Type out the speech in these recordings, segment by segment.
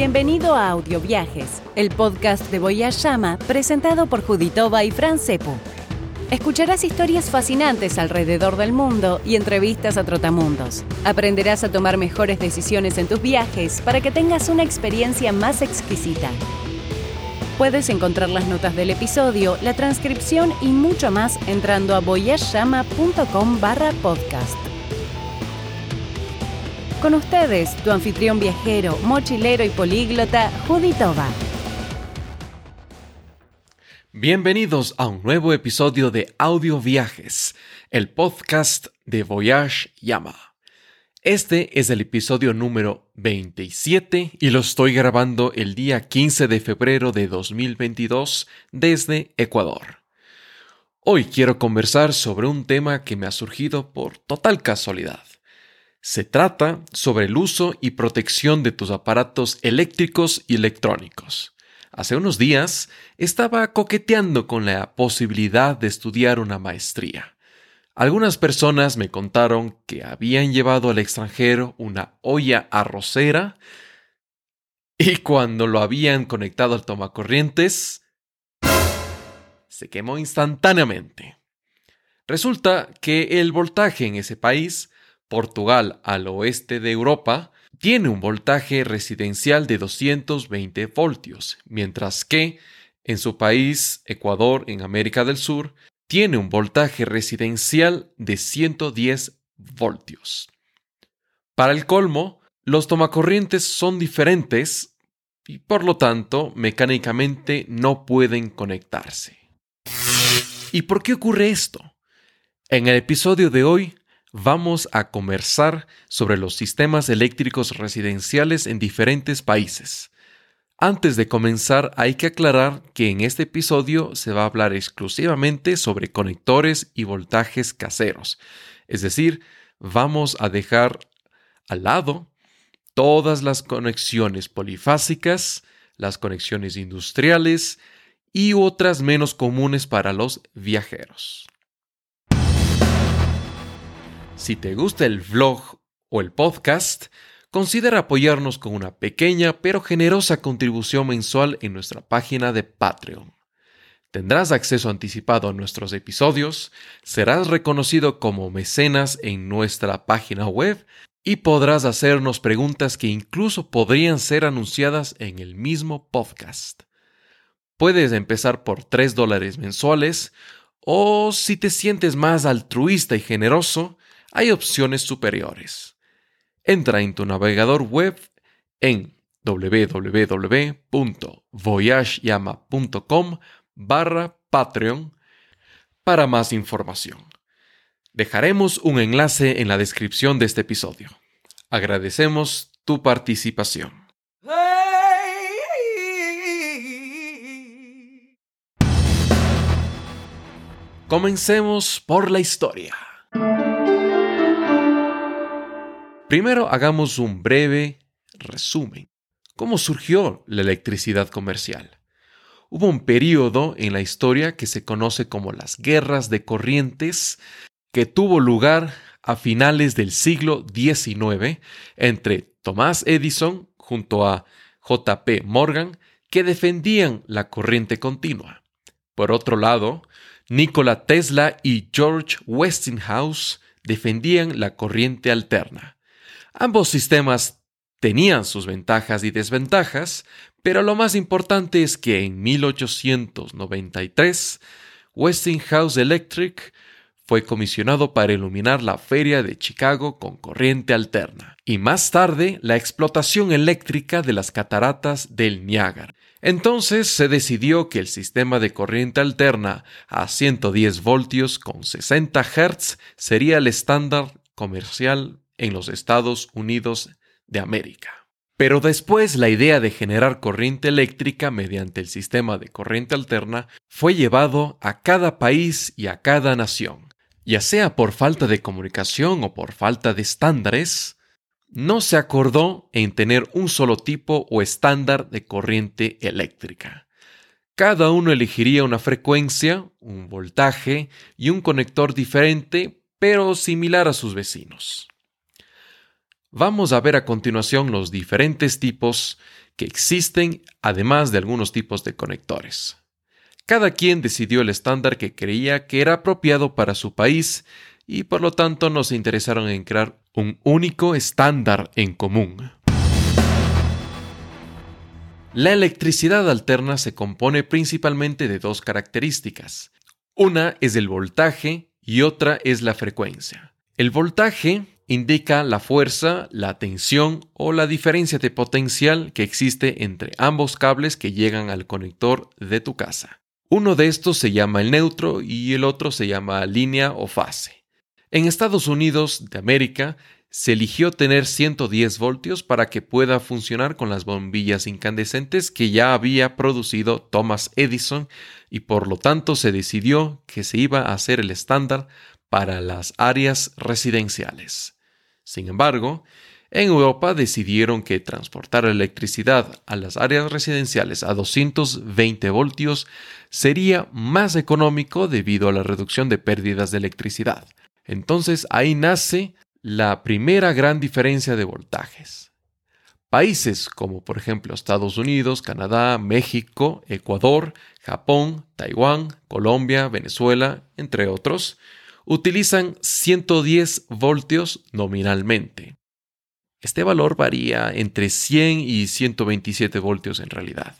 Bienvenido a Audio Viajes, el podcast de Voyage Llama presentado por Juditova y Fran Cepu. Escucharás historias fascinantes alrededor del mundo y entrevistas a trotamundos. Aprenderás a tomar mejores decisiones en tus viajes para que tengas una experiencia más exquisita. Puedes encontrar las notas del episodio, la transcripción y mucho más entrando a voyageyama.com barra podcast. Con ustedes, tu anfitrión viajero, mochilero y políglota, Juditova. Bienvenidos a un nuevo episodio de Audio Viajes, el podcast de Voyage Yama. Este es el episodio número 27 y lo estoy grabando el día 15 de febrero de 2022 desde Ecuador. Hoy quiero conversar sobre un tema que me ha surgido por total casualidad. Se trata sobre el uso y protección de tus aparatos eléctricos y electrónicos. Hace unos días estaba coqueteando con la posibilidad de estudiar una maestría. Algunas personas me contaron que habían llevado al extranjero una olla arrocera y cuando lo habían conectado al tomacorrientes, se quemó instantáneamente. Resulta que el voltaje en ese país Portugal al oeste de Europa tiene un voltaje residencial de 220 voltios, mientras que en su país, Ecuador, en América del Sur, tiene un voltaje residencial de 110 voltios. Para el colmo, los tomacorrientes son diferentes y por lo tanto mecánicamente no pueden conectarse. ¿Y por qué ocurre esto? En el episodio de hoy vamos a conversar sobre los sistemas eléctricos residenciales en diferentes países. Antes de comenzar, hay que aclarar que en este episodio se va a hablar exclusivamente sobre conectores y voltajes caseros. Es decir, vamos a dejar al lado todas las conexiones polifásicas, las conexiones industriales y otras menos comunes para los viajeros. Si te gusta el vlog o el podcast, considera apoyarnos con una pequeña pero generosa contribución mensual en nuestra página de Patreon. Tendrás acceso anticipado a nuestros episodios, serás reconocido como mecenas en nuestra página web y podrás hacernos preguntas que incluso podrían ser anunciadas en el mismo podcast. Puedes empezar por 3 dólares mensuales o si te sientes más altruista y generoso, hay opciones superiores. Entra en tu navegador web en www.voyageyama.com barra Patreon para más información. Dejaremos un enlace en la descripción de este episodio. Agradecemos tu participación. Comencemos por la historia. Primero hagamos un breve resumen. ¿Cómo surgió la electricidad comercial? Hubo un periodo en la historia que se conoce como las guerras de corrientes que tuvo lugar a finales del siglo XIX entre Thomas Edison junto a JP Morgan que defendían la corriente continua. Por otro lado, Nikola Tesla y George Westinghouse defendían la corriente alterna. Ambos sistemas tenían sus ventajas y desventajas, pero lo más importante es que en 1893 Westinghouse Electric fue comisionado para iluminar la feria de Chicago con corriente alterna y más tarde la explotación eléctrica de las cataratas del Niágara. Entonces se decidió que el sistema de corriente alterna a 110 voltios con 60 Hz sería el estándar comercial en los Estados Unidos de América. Pero después la idea de generar corriente eléctrica mediante el sistema de corriente alterna fue llevado a cada país y a cada nación. Ya sea por falta de comunicación o por falta de estándares, no se acordó en tener un solo tipo o estándar de corriente eléctrica. Cada uno elegiría una frecuencia, un voltaje y un conector diferente, pero similar a sus vecinos. Vamos a ver a continuación los diferentes tipos que existen además de algunos tipos de conectores. Cada quien decidió el estándar que creía que era apropiado para su país y por lo tanto no se interesaron en crear un único estándar en común. La electricidad alterna se compone principalmente de dos características. Una es el voltaje y otra es la frecuencia. El voltaje indica la fuerza, la tensión o la diferencia de potencial que existe entre ambos cables que llegan al conector de tu casa. Uno de estos se llama el neutro y el otro se llama línea o fase. En Estados Unidos de América se eligió tener 110 voltios para que pueda funcionar con las bombillas incandescentes que ya había producido Thomas Edison y por lo tanto se decidió que se iba a hacer el estándar para las áreas residenciales. Sin embargo, en Europa decidieron que transportar electricidad a las áreas residenciales a 220 voltios sería más económico debido a la reducción de pérdidas de electricidad. Entonces ahí nace la primera gran diferencia de voltajes. Países como por ejemplo Estados Unidos, Canadá, México, Ecuador, Japón, Taiwán, Colombia, Venezuela, entre otros, utilizan 110 voltios nominalmente. Este valor varía entre 100 y 127 voltios en realidad.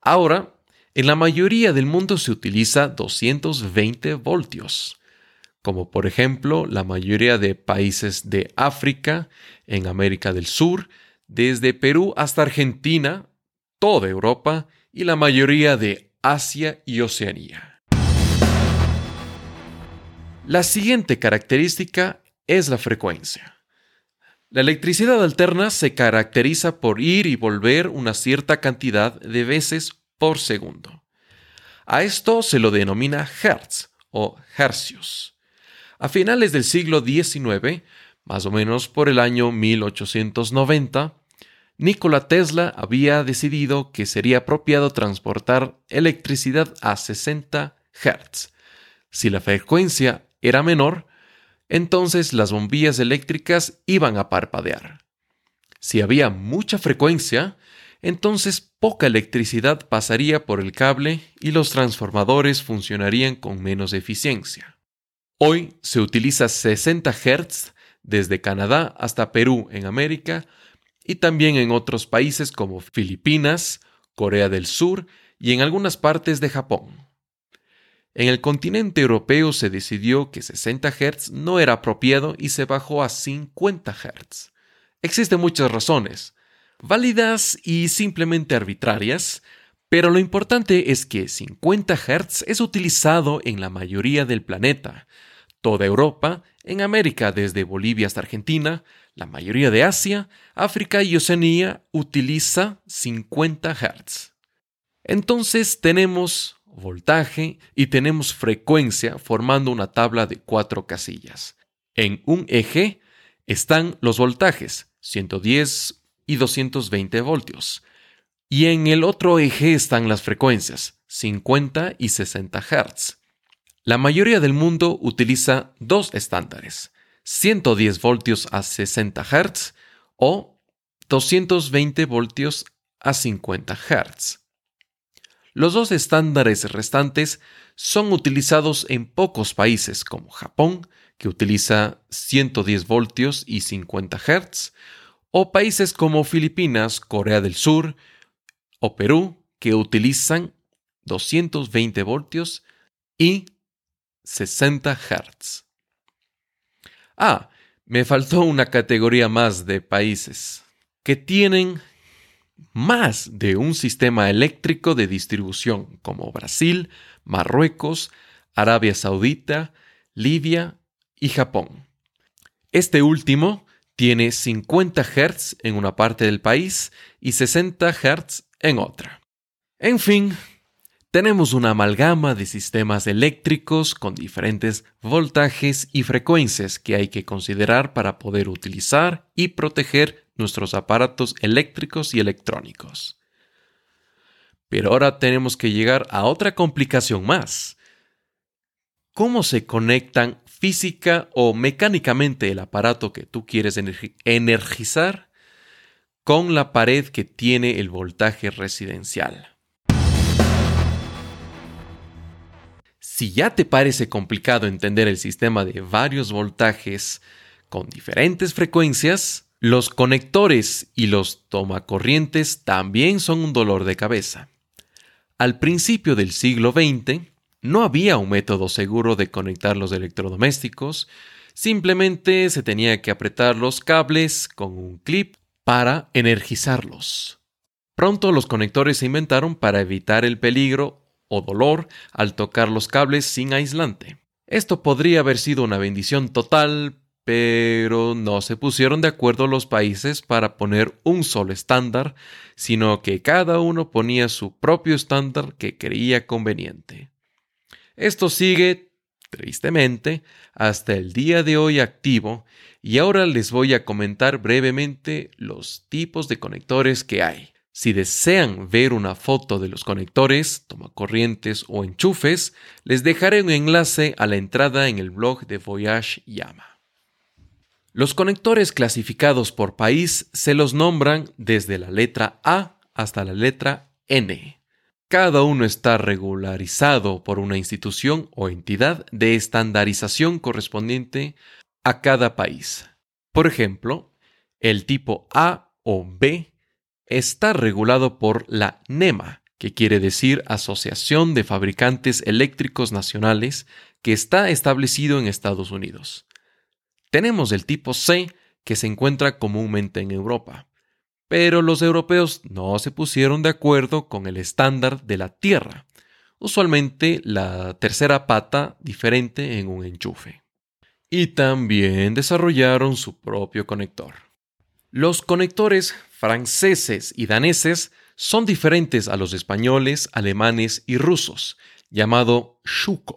Ahora, en la mayoría del mundo se utiliza 220 voltios como por ejemplo la mayoría de países de África, en América del Sur, desde Perú hasta Argentina, toda Europa y la mayoría de Asia y Oceanía. La siguiente característica es la frecuencia. La electricidad alterna se caracteriza por ir y volver una cierta cantidad de veces por segundo. A esto se lo denomina hertz o hercios. A finales del siglo XIX, más o menos por el año 1890, Nikola Tesla había decidido que sería apropiado transportar electricidad a 60 Hz. Si la frecuencia era menor, entonces las bombillas eléctricas iban a parpadear. Si había mucha frecuencia, entonces poca electricidad pasaría por el cable y los transformadores funcionarían con menos eficiencia. Hoy se utiliza 60 Hz desde Canadá hasta Perú en América y también en otros países como Filipinas, Corea del Sur y en algunas partes de Japón. En el continente europeo se decidió que 60 Hz no era apropiado y se bajó a 50 Hz. Existen muchas razones, válidas y simplemente arbitrarias, pero lo importante es que 50 Hz es utilizado en la mayoría del planeta, toda Europa, en América desde Bolivia hasta Argentina, la mayoría de Asia, África y Oceanía utiliza 50 Hz. Entonces tenemos voltaje y tenemos frecuencia formando una tabla de cuatro casillas. En un eje están los voltajes, 110 y 220 voltios. Y en el otro eje están las frecuencias, 50 y 60 Hz. La mayoría del mundo utiliza dos estándares, 110 voltios a 60 Hz o 220 voltios a 50 Hz. Los dos estándares restantes son utilizados en pocos países como Japón, que utiliza 110 voltios y 50 Hz, o países como Filipinas, Corea del Sur o Perú, que utilizan 220 voltios y 60 Hz. Ah, me faltó una categoría más de países que tienen más de un sistema eléctrico de distribución como Brasil, Marruecos, Arabia Saudita, Libia y Japón. Este último tiene 50 Hz en una parte del país y 60 Hz en otra. En fin, tenemos una amalgama de sistemas eléctricos con diferentes voltajes y frecuencias que hay que considerar para poder utilizar y proteger nuestros aparatos eléctricos y electrónicos. Pero ahora tenemos que llegar a otra complicación más. ¿Cómo se conectan física o mecánicamente el aparato que tú quieres energizar con la pared que tiene el voltaje residencial. Si ya te parece complicado entender el sistema de varios voltajes con diferentes frecuencias, los conectores y los tomacorrientes también son un dolor de cabeza. Al principio del siglo XX, no había un método seguro de conectar los electrodomésticos, simplemente se tenía que apretar los cables con un clip para energizarlos. Pronto los conectores se inventaron para evitar el peligro o dolor al tocar los cables sin aislante. Esto podría haber sido una bendición total, pero no se pusieron de acuerdo los países para poner un solo estándar, sino que cada uno ponía su propio estándar que creía conveniente. Esto sigue, tristemente, hasta el día de hoy activo y ahora les voy a comentar brevemente los tipos de conectores que hay. Si desean ver una foto de los conectores, tomacorrientes o enchufes, les dejaré un enlace a la entrada en el blog de Voyage Yama. Los conectores clasificados por país se los nombran desde la letra A hasta la letra N. Cada uno está regularizado por una institución o entidad de estandarización correspondiente a cada país. Por ejemplo, el tipo A o B está regulado por la NEMA, que quiere decir Asociación de Fabricantes Eléctricos Nacionales, que está establecido en Estados Unidos. Tenemos el tipo C, que se encuentra comúnmente en Europa. Pero los europeos no se pusieron de acuerdo con el estándar de la Tierra, usualmente la tercera pata diferente en un enchufe y también desarrollaron su propio conector. Los conectores franceses y daneses son diferentes a los españoles, alemanes y rusos, llamado Shuko,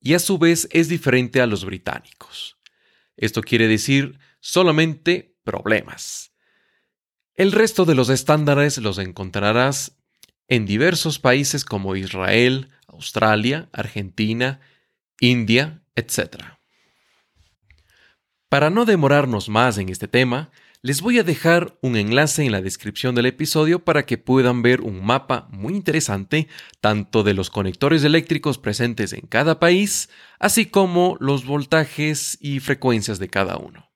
y a su vez es diferente a los británicos. Esto quiere decir solamente problemas. El resto de los estándares los encontrarás en diversos países como Israel, Australia, Argentina, India, etc. Para no demorarnos más en este tema, les voy a dejar un enlace en la descripción del episodio para que puedan ver un mapa muy interesante tanto de los conectores eléctricos presentes en cada país, así como los voltajes y frecuencias de cada uno.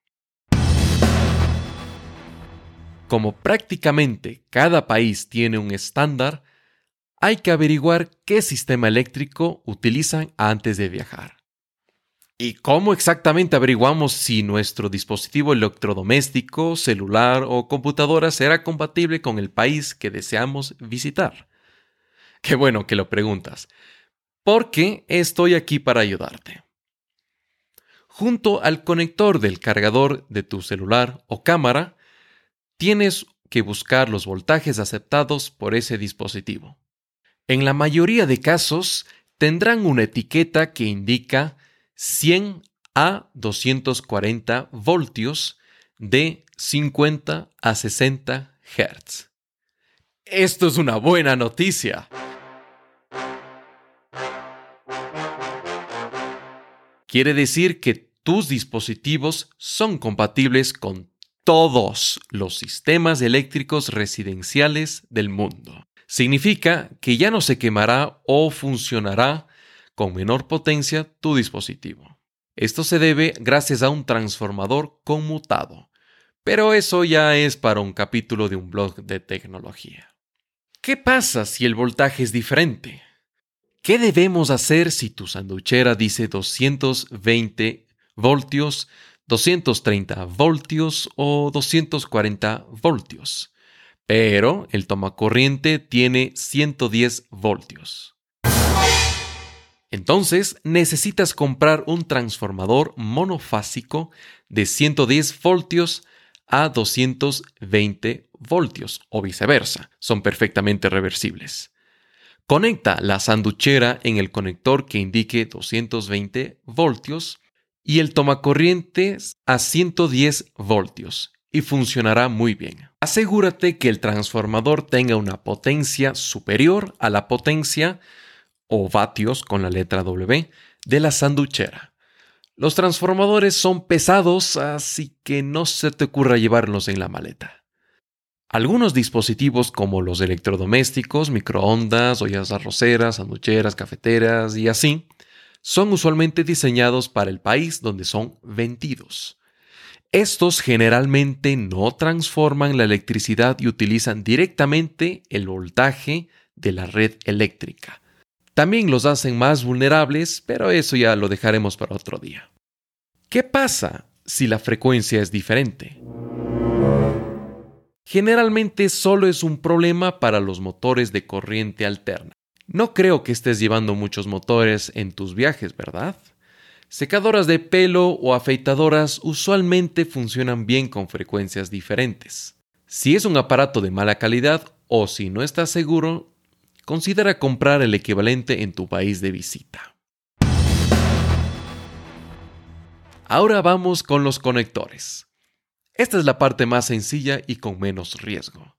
Como prácticamente cada país tiene un estándar, hay que averiguar qué sistema eléctrico utilizan antes de viajar. ¿Y cómo exactamente averiguamos si nuestro dispositivo electrodoméstico, celular o computadora será compatible con el país que deseamos visitar? Qué bueno que lo preguntas, porque estoy aquí para ayudarte. Junto al conector del cargador de tu celular o cámara, tienes que buscar los voltajes aceptados por ese dispositivo. En la mayoría de casos, tendrán una etiqueta que indica 100 a 240 voltios de 50 a 60 Hz. Esto es una buena noticia. Quiere decir que tus dispositivos son compatibles con todos los sistemas eléctricos residenciales del mundo. Significa que ya no se quemará o funcionará con menor potencia tu dispositivo. Esto se debe gracias a un transformador conmutado, pero eso ya es para un capítulo de un blog de tecnología. ¿Qué pasa si el voltaje es diferente? ¿Qué debemos hacer si tu sanduchera dice 220 voltios, 230 voltios o 240 voltios? Pero el tomacorriente tiene 110 voltios. Entonces necesitas comprar un transformador monofásico de 110 voltios a 220 voltios o viceversa. Son perfectamente reversibles. Conecta la sanduchera en el conector que indique 220 voltios y el tomacorrientes a 110 voltios y funcionará muy bien. Asegúrate que el transformador tenga una potencia superior a la potencia o vatios con la letra W de la sanduchera. Los transformadores son pesados, así que no se te ocurra llevarlos en la maleta. Algunos dispositivos como los electrodomésticos, microondas, ollas arroceras, sanducheras, cafeteras y así, son usualmente diseñados para el país donde son vendidos. Estos generalmente no transforman la electricidad y utilizan directamente el voltaje de la red eléctrica. También los hacen más vulnerables, pero eso ya lo dejaremos para otro día. ¿Qué pasa si la frecuencia es diferente? generalmente solo es un problema para los motores de corriente alterna. No creo que estés llevando muchos motores en tus viajes, ¿verdad? Secadoras de pelo o afeitadoras usualmente funcionan bien con frecuencias diferentes. Si es un aparato de mala calidad o si no estás seguro, considera comprar el equivalente en tu país de visita. Ahora vamos con los conectores. Esta es la parte más sencilla y con menos riesgo.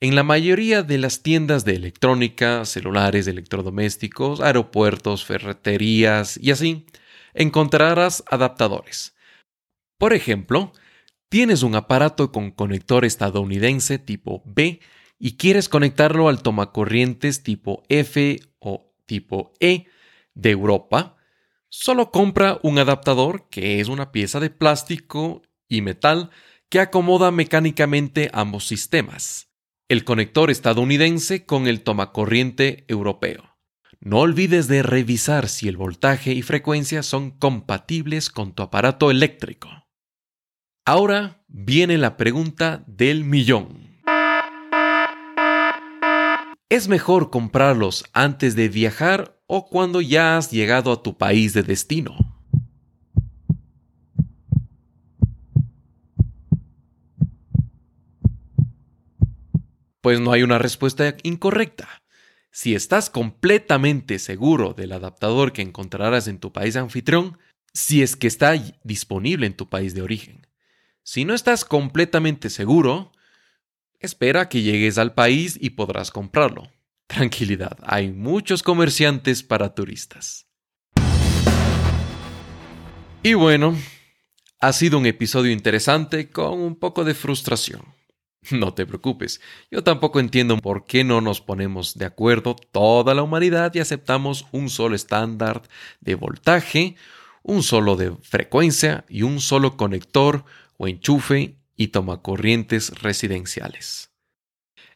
En la mayoría de las tiendas de electrónica, celulares, electrodomésticos, aeropuertos, ferreterías y así, encontrarás adaptadores. Por ejemplo, tienes un aparato con conector estadounidense tipo B y quieres conectarlo al tomacorrientes tipo F o tipo E de Europa, solo compra un adaptador que es una pieza de plástico y metal que acomoda mecánicamente ambos sistemas, el conector estadounidense con el tomacorriente europeo. No olvides de revisar si el voltaje y frecuencia son compatibles con tu aparato eléctrico. Ahora viene la pregunta del millón. ¿Es mejor comprarlos antes de viajar o cuando ya has llegado a tu país de destino? Pues no hay una respuesta incorrecta. Si estás completamente seguro del adaptador que encontrarás en tu país anfitrión, si es que está disponible en tu país de origen. Si no estás completamente seguro, espera que llegues al país y podrás comprarlo. Tranquilidad, hay muchos comerciantes para turistas. Y bueno, ha sido un episodio interesante con un poco de frustración. No te preocupes, yo tampoco entiendo por qué no nos ponemos de acuerdo toda la humanidad y aceptamos un solo estándar de voltaje, un solo de frecuencia y un solo conector o enchufe y tomacorrientes residenciales.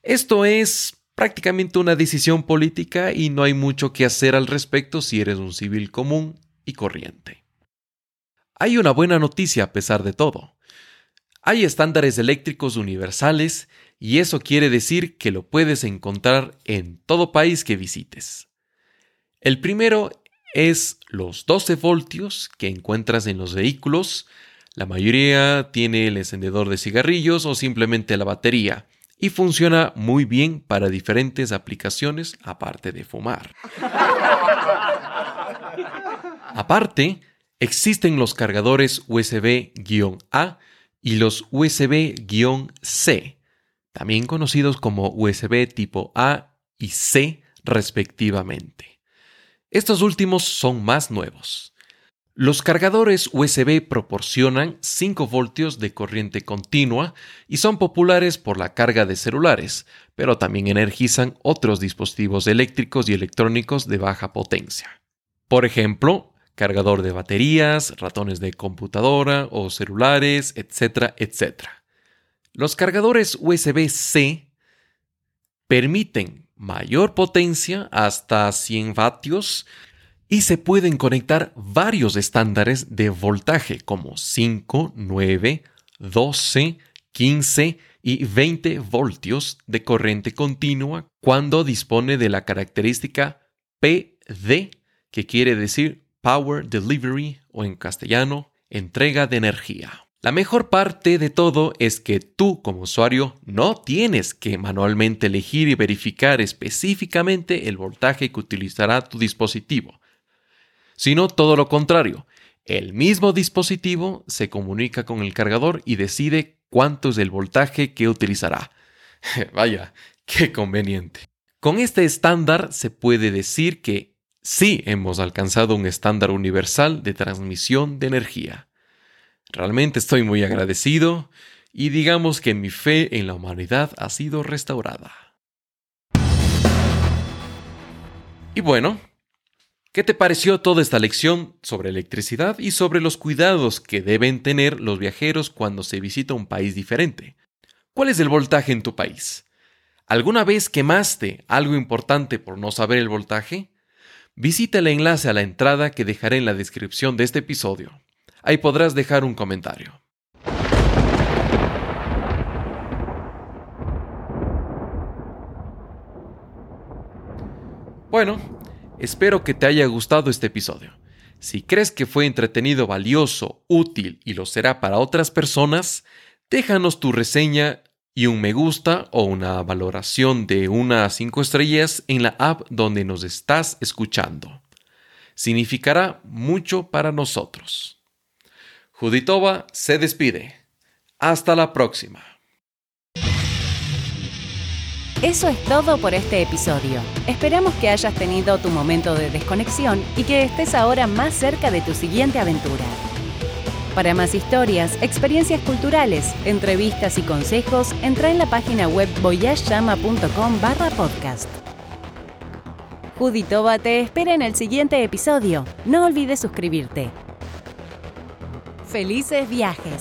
Esto es prácticamente una decisión política y no hay mucho que hacer al respecto si eres un civil común y corriente. Hay una buena noticia a pesar de todo. Hay estándares eléctricos universales y eso quiere decir que lo puedes encontrar en todo país que visites. El primero es los 12 voltios que encuentras en los vehículos. La mayoría tiene el encendedor de cigarrillos o simplemente la batería y funciona muy bien para diferentes aplicaciones aparte de fumar. aparte, existen los cargadores USB-A y los USB-C, también conocidos como USB tipo A y C respectivamente. Estos últimos son más nuevos. Los cargadores USB proporcionan 5 voltios de corriente continua y son populares por la carga de celulares, pero también energizan otros dispositivos eléctricos y electrónicos de baja potencia. Por ejemplo, cargador de baterías, ratones de computadora o celulares, etcétera, etcétera. Los cargadores USB-C permiten mayor potencia hasta 100 vatios y se pueden conectar varios estándares de voltaje como 5, 9, 12, 15 y 20 voltios de corriente continua cuando dispone de la característica PD, que quiere decir Power Delivery o en castellano, entrega de energía. La mejor parte de todo es que tú como usuario no tienes que manualmente elegir y verificar específicamente el voltaje que utilizará tu dispositivo, sino todo lo contrario. El mismo dispositivo se comunica con el cargador y decide cuánto es el voltaje que utilizará. Vaya, qué conveniente. Con este estándar se puede decir que sí hemos alcanzado un estándar universal de transmisión de energía. Realmente estoy muy agradecido y digamos que mi fe en la humanidad ha sido restaurada. Y bueno, ¿qué te pareció toda esta lección sobre electricidad y sobre los cuidados que deben tener los viajeros cuando se visita un país diferente? ¿Cuál es el voltaje en tu país? ¿Alguna vez quemaste algo importante por no saber el voltaje? Visita el enlace a la entrada que dejaré en la descripción de este episodio. Ahí podrás dejar un comentario. Bueno, espero que te haya gustado este episodio. Si crees que fue entretenido, valioso, útil y lo será para otras personas, déjanos tu reseña y un me gusta o una valoración de una a cinco estrellas en la app donde nos estás escuchando. Significará mucho para nosotros. Juditova se despide. Hasta la próxima. Eso es todo por este episodio. Esperamos que hayas tenido tu momento de desconexión y que estés ahora más cerca de tu siguiente aventura. Para más historias, experiencias culturales, entrevistas y consejos, entra en la página web voyageyama.com barra podcast. Juditova te espera en el siguiente episodio. No olvides suscribirte. Felices viajes.